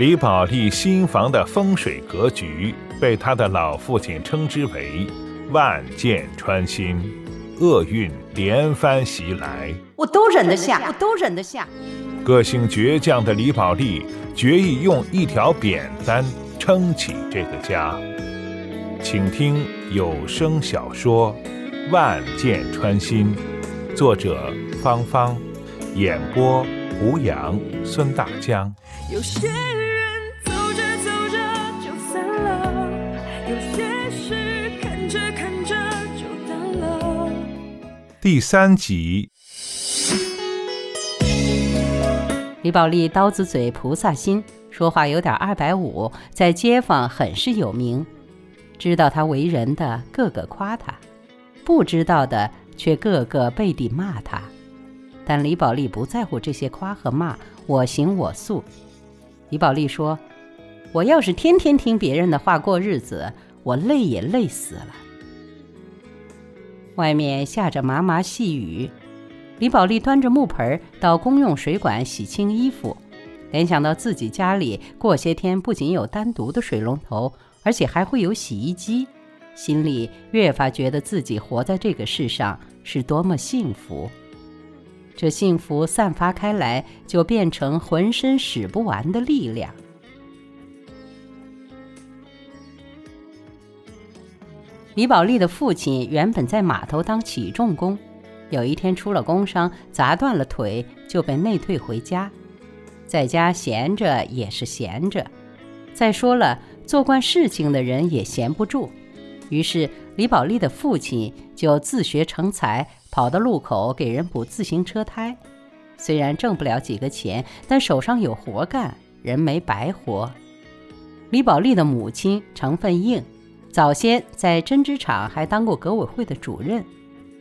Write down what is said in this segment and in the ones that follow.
李宝莉新房的风水格局被他的老父亲称之为“万箭穿心”，厄运连番袭来。我都忍得下，我都忍得下。个性倔强的李宝莉决意用一条扁担撑起这个家。请听有声小说《万箭穿心》，作者芳芳，演播胡杨、孙大江。有些第三集，李宝莉刀子嘴菩萨心，说话有点二百五，在街坊很是有名。知道他为人的个个夸他，不知道的却个个背地骂他。但李宝莉不在乎这些夸和骂，我行我素。李宝莉说：“我要是天天听别人的话过日子，我累也累死了。”外面下着麻麻细雨，李宝莉端着木盆到公用水管洗清衣服，联想到自己家里过些天不仅有单独的水龙头。而且还会有洗衣机，心里越发觉得自己活在这个世上是多么幸福。这幸福散发开来，就变成浑身使不完的力量。李宝莉的父亲原本在码头当起重工，有一天出了工伤，砸断了腿，就被内退回家，在家闲着也是闲着。再说了。做惯事情的人也闲不住，于是李宝莉的父亲就自学成才，跑到路口给人补自行车胎。虽然挣不了几个钱，但手上有活干，人没白活。李宝莉的母亲成分硬，早先在针织厂还当过革委会的主任，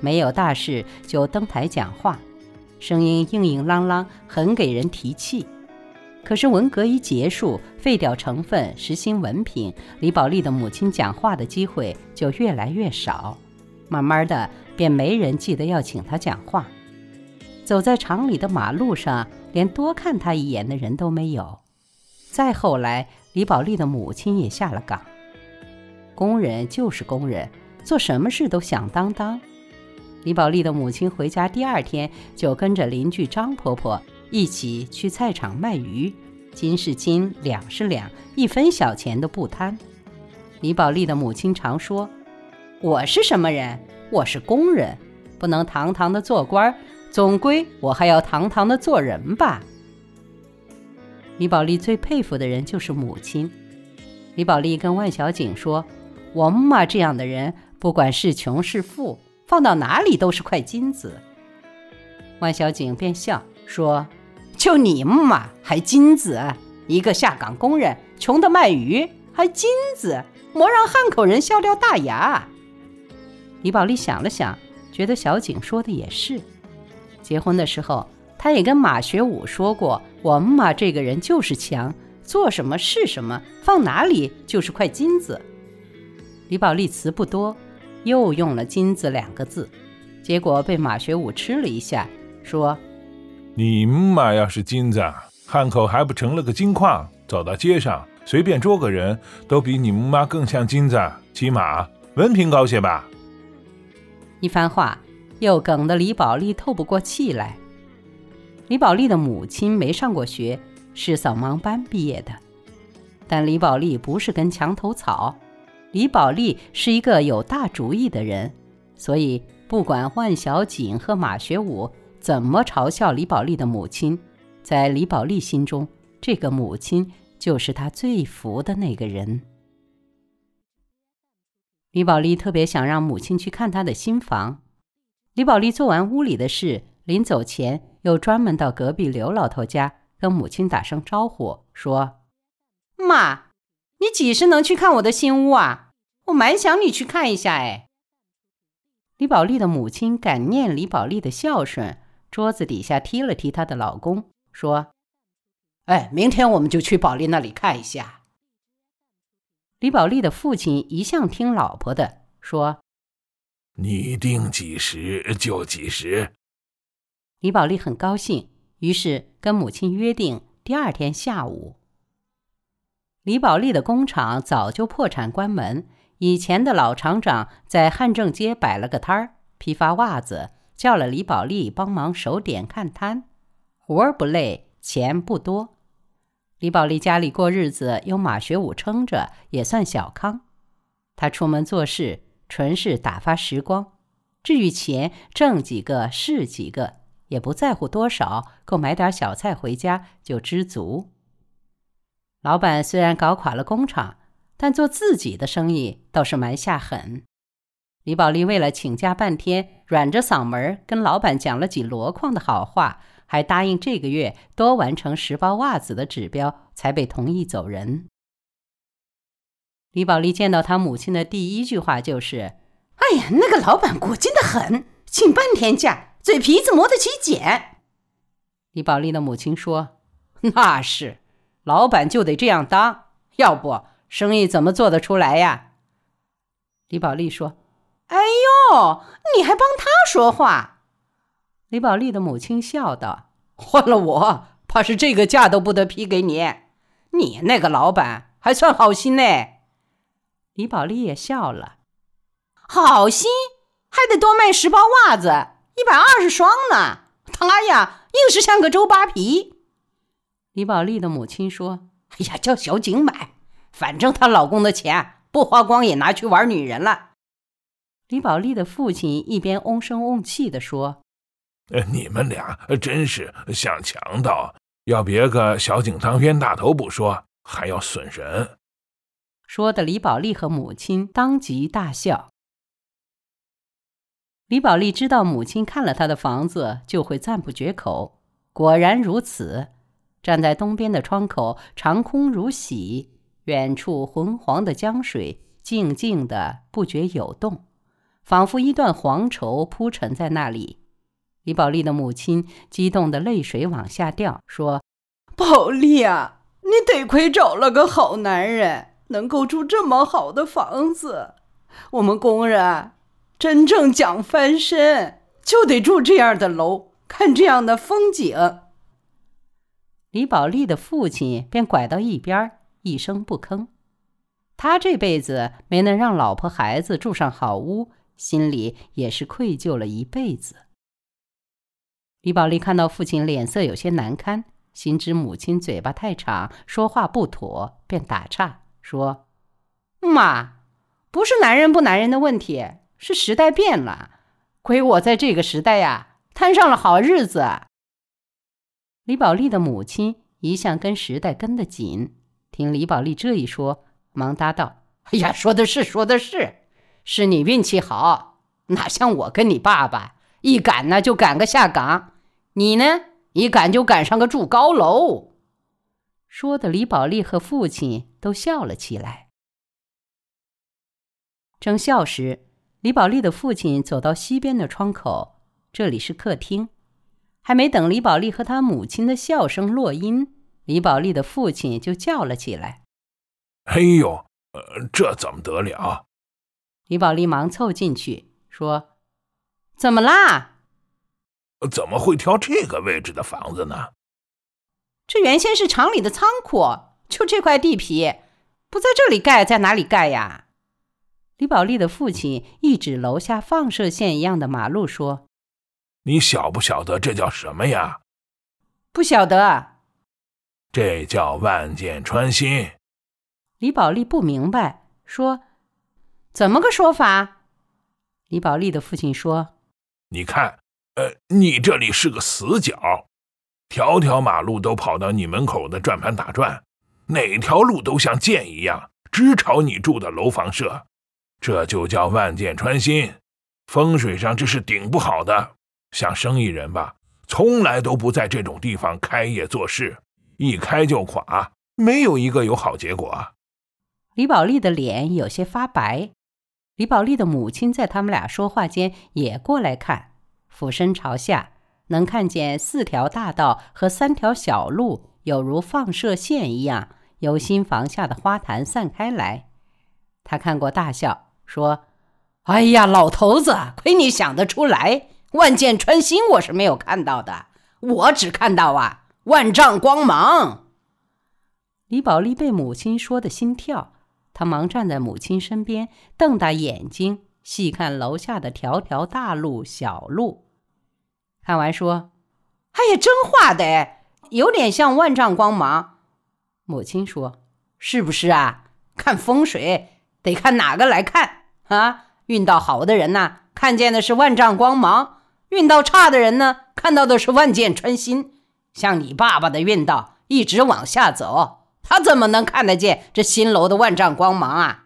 没有大事就登台讲话，声音硬硬朗朗，很给人提气。可是文革一结束，废掉成分，实行文凭，李宝莉的母亲讲话的机会就越来越少，慢慢的便没人记得要请她讲话。走在厂里的马路上，连多看她一眼的人都没有。再后来，李宝莉的母亲也下了岗。工人就是工人，做什么事都响当当。李宝莉的母亲回家第二天，就跟着邻居张婆婆。一起去菜场卖鱼，斤是斤，两是两，一分小钱都不贪。李宝莉的母亲常说：“我是什么人？我是工人，不能堂堂的做官，总归我还要堂堂的做人吧。”李宝莉最佩服的人就是母亲。李宝莉跟万小景说：“我姆妈这样的人，不管是穷是富，放到哪里都是块金子。”万小景便笑说。就你姆妈，还金子？一个下岗工人，穷的卖鱼，还金子？莫让汉口人笑掉大牙。李宝莉想了想，觉得小景说的也是。结婚的时候，他也跟马学武说过：“我姆妈这个人就是强，做什么是什么，放哪里就是块金子。”李宝莉词不多，又用了“金子”两个字，结果被马学武吃了一下，说。你妈要是金子，汉口还不成了个金矿？走到街上随便捉个人都比你妈更像金子，起码文凭高些吧。一番话又梗得李宝莉透不过气来。李宝莉的母亲没上过学，是扫盲班毕业的，但李宝莉不是根墙头草，李宝莉是一个有大主意的人，所以不管万小景和马学武。怎么嘲笑李宝莉的母亲，在李宝莉心中，这个母亲就是她最服的那个人。李宝莉特别想让母亲去看她的新房。李宝莉做完屋里的事，临走前又专门到隔壁刘老头家跟母亲打声招呼，说：“妈，你几时能去看我的新屋啊？我蛮想你去看一下哎。”李宝莉的母亲感念李宝莉的孝顺。桌子底下踢了踢她的老公，说：“哎，明天我们就去宝莉那里看一下。”李宝莉的父亲一向听老婆的，说：“你定几时就几时。”李宝莉很高兴，于是跟母亲约定第二天下午。李宝莉的工厂早就破产关门，以前的老厂长在汉正街摆了个摊儿，批发袜子，叫了李宝莉帮忙守点看摊，活儿不累，钱不多。李宝莉家里过日子有马学武撑着，也算小康。他出门做事，纯是打发时光。至于钱，挣几个是几个，也不在乎多少，够买点小菜回家就知足。老板虽然搞垮了工厂，但做自己的生意倒是蛮下狠。李宝莉为了请假半天，软着嗓门跟老板讲了几箩筐的好话，还答应这个月多完成十包袜子的指标，才被同意走人。李宝莉见到他母亲的第一句话就是：“哎呀，那个老板过劲的很，请半天假，嘴皮子磨得起茧。”李宝莉的母亲说：“那是。”老板就得这样当，要不生意怎么做得出来呀？李宝莉说：“哎呦，你还帮他说话？”李宝莉的母亲笑道：“换了我，怕是这个价都不得批给你。你那个老板还算好心呢。”李宝莉也笑了：“好心还得多卖十包袜子，一百二十双呢。他呀，硬是像个周扒皮。”李宝莉的母亲说：“哎呀，叫小景买，反正她老公的钱不花光，也拿去玩女人了。”李宝莉的父亲一边瓮声瓮气地说：“你们俩真是像强盗，要别个小景当冤大头不说，还要损人。”说的李宝莉和母亲当即大笑。李宝莉知道母亲看了她的房子就会赞不绝口，果然如此。站在东边的窗口，长空如洗，远处浑黄的江水静静的不觉有动，仿佛一段黄绸铺陈在那里。李宝莉的母亲激动的泪水往下掉，说：“宝莉啊，你得亏找了个好男人，能够住这么好的房子。我们工人真正讲翻身，就得住这样的楼，看这样的风景。”李宝莉的父亲便拐到一边，一声不吭。他这辈子没能让老婆孩子住上好屋，心里也是愧疚了一辈子。李宝莉看到父亲脸色有些难堪，心知母亲嘴巴太长，说话不妥，便打岔说：“妈，不是男人不男人的问题，是时代变了。亏我在这个时代呀，摊上了好日子。”李宝莉的母亲一向跟时代跟得紧，听李宝莉这一说，忙答道：“哎呀，说的是，说的是，是你运气好，哪像我跟你爸爸，一赶呢就赶个下岗，你呢一赶就赶上个住高楼。”说的李宝莉和父亲都笑了起来。正笑时，李宝莉的父亲走到西边的窗口，这里是客厅。还没等李宝莉和她母亲的笑声落音，李宝莉的父亲就叫了起来：“哎呦，呃，这怎么得了？”李宝莉忙凑进去说：“怎么啦？怎么会挑这个位置的房子呢？这原先是厂里的仓库，就这块地皮，不在这里盖，在哪里盖呀？”李宝莉的父亲一指楼下放射线一样的马路说。你晓不晓得这叫什么呀？不晓得。这叫万箭穿心。李宝莉不明白，说：“怎么个说法？”李宝莉的父亲说：“你看，呃，你这里是个死角，条条马路都跑到你门口的转盘打转，哪条路都像箭一样直朝你住的楼房射，这就叫万箭穿心。风水上这是顶不好的。”像生意人吧，从来都不在这种地方开业做事，一开就垮，没有一个有好结果。李宝莉的脸有些发白，李宝莉的母亲在他们俩说话间也过来看，俯身朝下，能看见四条大道和三条小路，有如放射线一样由新房下的花坛散开来。他看过，大笑说：“哎呀，老头子，亏你想得出来。”万箭穿心，我是没有看到的，我只看到啊万丈光芒。李宝莉被母亲说的心跳，她忙站在母亲身边，瞪大眼睛细看楼下的条条大路、小路。看完说：“哎呀，真画的，有点像万丈光芒。”母亲说：“是不是啊？看风水得看哪个来看啊？运道好的人呐，看见的是万丈光芒；运道差的人呢，看到的是万箭穿心。像你爸爸的运道一直往下走。”他怎么能看得见这新楼的万丈光芒啊？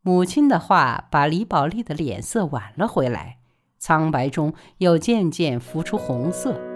母亲的话把李宝莉的脸色挽了回来，苍白中又渐渐浮出红色。